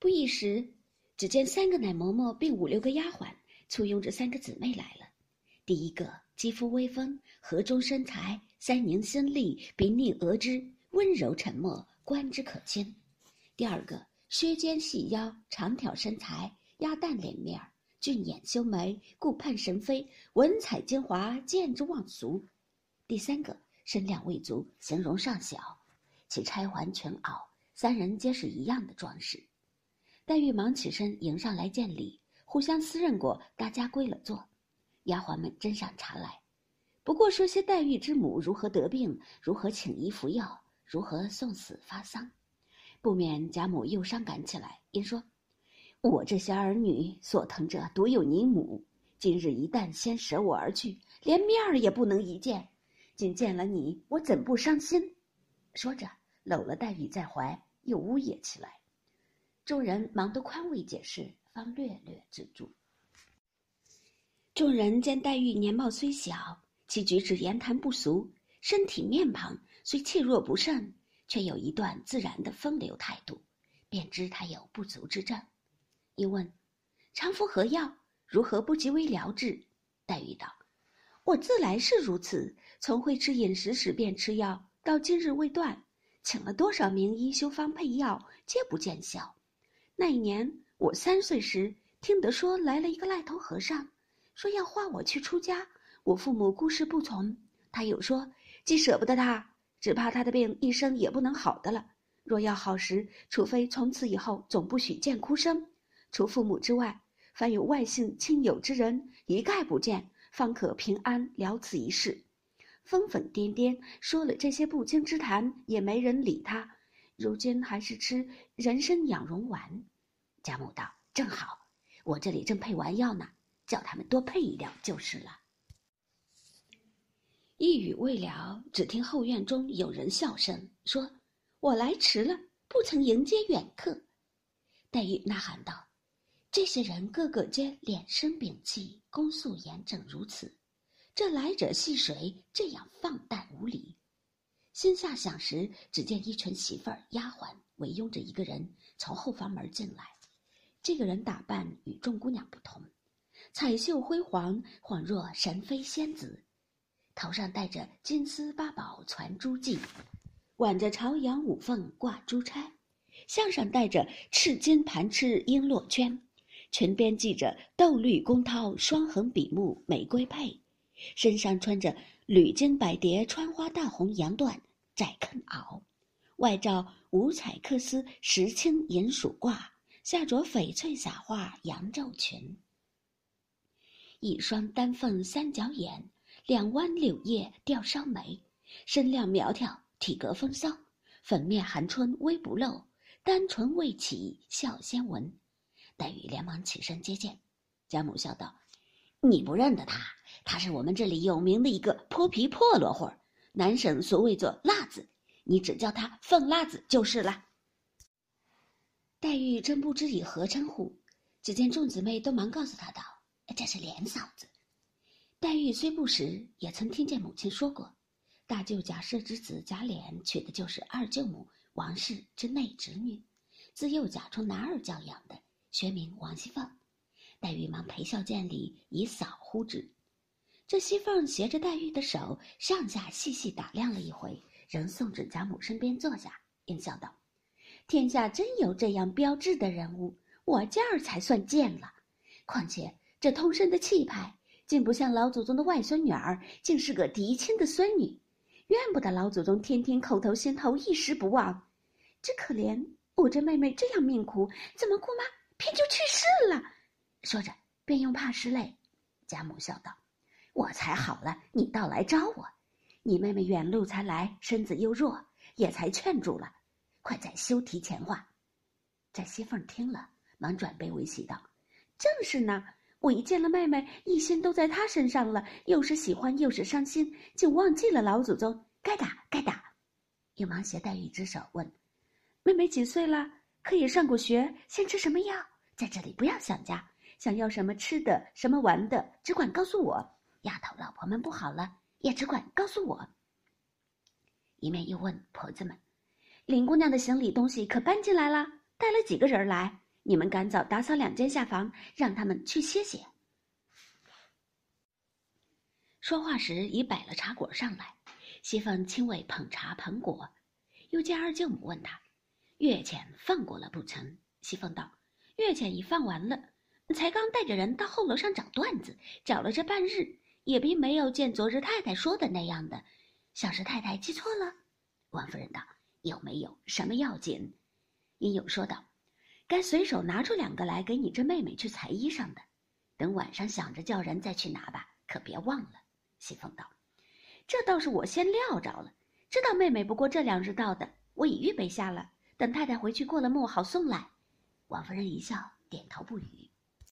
不一时，只见三个奶嬷嬷并五六个丫鬟簇拥着三个姊妹来了。第一个肌肤微丰，河中身材，腮凝心力，鼻腻额脂，温柔沉默，观之可亲。第二个削肩细腰，长挑身材，鸭蛋脸面，俊眼修眉，顾盼神飞，文采精华，见之忘俗。第三个身量未足，形容尚小，其钗环全袄，三人皆是一样的装饰。黛玉忙起身迎上来见礼，互相私认过，大家归了座。丫鬟们斟上茶来，不过说些黛玉之母如何得病，如何请医服药，如何送死发丧，不免贾母又伤感起来，因说：“我这些儿女所疼者，独有你母。今日一旦先舍我而去，连面儿也不能一见。今见了你，我怎不伤心？”说着，搂了黛玉在怀，又呜咽起来。众人忙得宽慰解释，方略略止住。众人见黛玉年貌虽小，其举止言谈不俗，身体面庞虽气弱不胜，却有一段自然的风流态度，便知她有不足之症。一问：“常服何药？如何不及微疗治？”黛玉道：“我自来是如此，从会吃饮食时便吃药，到今日未断，请了多少名医修方配药，皆不见效。”那一年我三岁时，听得说来了一个赖头和尚，说要化我去出家。我父母固是不从。他又说，既舍不得他，只怕他的病一生也不能好的了。若要好时，除非从此以后总不许见哭声，除父母之外，凡有外姓亲友之人，一概不见，方可平安了此一事。疯疯癫癫说了这些不经之谈，也没人理他。如今还是吃人参养荣丸，贾母道：“正好，我这里正配丸药呢，叫他们多配一料就是了。”一语未了，只听后院中有人笑声，说：“我来迟了，不曾迎接远客。”黛玉呐喊道：“这些人个个皆脸生屏气，恭肃严整如此，这来者系谁？这样放诞无礼？”心下想时，只见一群媳妇儿、丫鬟围拥着一个人从后房门进来。这个人打扮与众姑娘不同，彩绣辉煌，恍若神妃仙子，头上戴着金丝八宝攒珠髻，挽着朝阳五凤挂珠钗，项上戴着赤金盘翅璎珞圈，裙边系着豆绿宫绦双横笔目玫瑰佩，身上穿着缕金百蝶穿花大红洋缎。窄坑袄，外罩五彩缂丝石青银鼠褂，下着翡翠撒花羊皱裙。一双丹凤三角眼，两弯柳叶吊梢眉，身量苗条，体格风骚，粉面含春微不露，单唇未启笑先闻。黛玉连忙起身接见，贾母笑道：“你不认得他？他是我们这里有名的一个泼皮破落货。”南省所谓做辣子，你只叫他凤辣子就是了。黛玉真不知以何称呼，只见众姊妹都忙告诉她道：“这是莲嫂子。”黛玉虽不识，也曾听见母亲说过，大舅贾赦之子贾琏娶的就是二舅母王氏之内侄女，自幼贾充男儿教养的，学名王熙凤。黛玉忙陪笑见礼，以嫂呼之。这熙凤携着黛玉的手，上下细细打量了一回，仍送至贾母身边坐下，便笑道：“天下真有这样标致的人物，我家儿才算见了。况且这通身的气派，竟不像老祖宗的外孙女儿，竟是个嫡亲的孙女。怨不得老祖宗天天口头心头，一时不忘。只可怜我这妹妹这样命苦，怎么姑妈偏就去世了？”说着，便用帕拭泪。贾母笑道。我才好了，你倒来招我。你妹妹远路才来，身子又弱，也才劝住了。快再休提前话。这熙凤听了，忙转悲为喜道：“正是呢，我一见了妹妹，一心都在她身上了，又是喜欢又是伤心，竟忘记了老祖宗。该打该打。”又忙携黛玉之手问：“妹妹几岁了？可以上过学？先吃什么药？在这里不要想家，想要什么吃的，什么玩的，只管告诉我。”丫头、老婆们不好了，也只管告诉我。一面又问婆子们：“林姑娘的行李东西可搬进来了？带了几个人来？你们赶早打扫两间下房，让他们去歇歇。”说话时已摆了茶果上来，西凤亲为捧茶捧果，又见二舅母问他：“月钱放过了不成？”西凤道：“月钱已放完了，才刚带着人到后楼上找段子，找了这半日，也并没有见昨日太太说的那样的，像是太太记错了。”王夫人道：“有没有什么要紧？”英勇说道：“该随手拿出两个来给你这妹妹去裁衣裳的，等晚上想着叫人再去拿吧，可别忘了。”西凤道：“这倒是我先料着了，知道妹妹不过这两日到的，我已预备下了，等太太回去过了目好送来。”王夫人一笑，点头不语。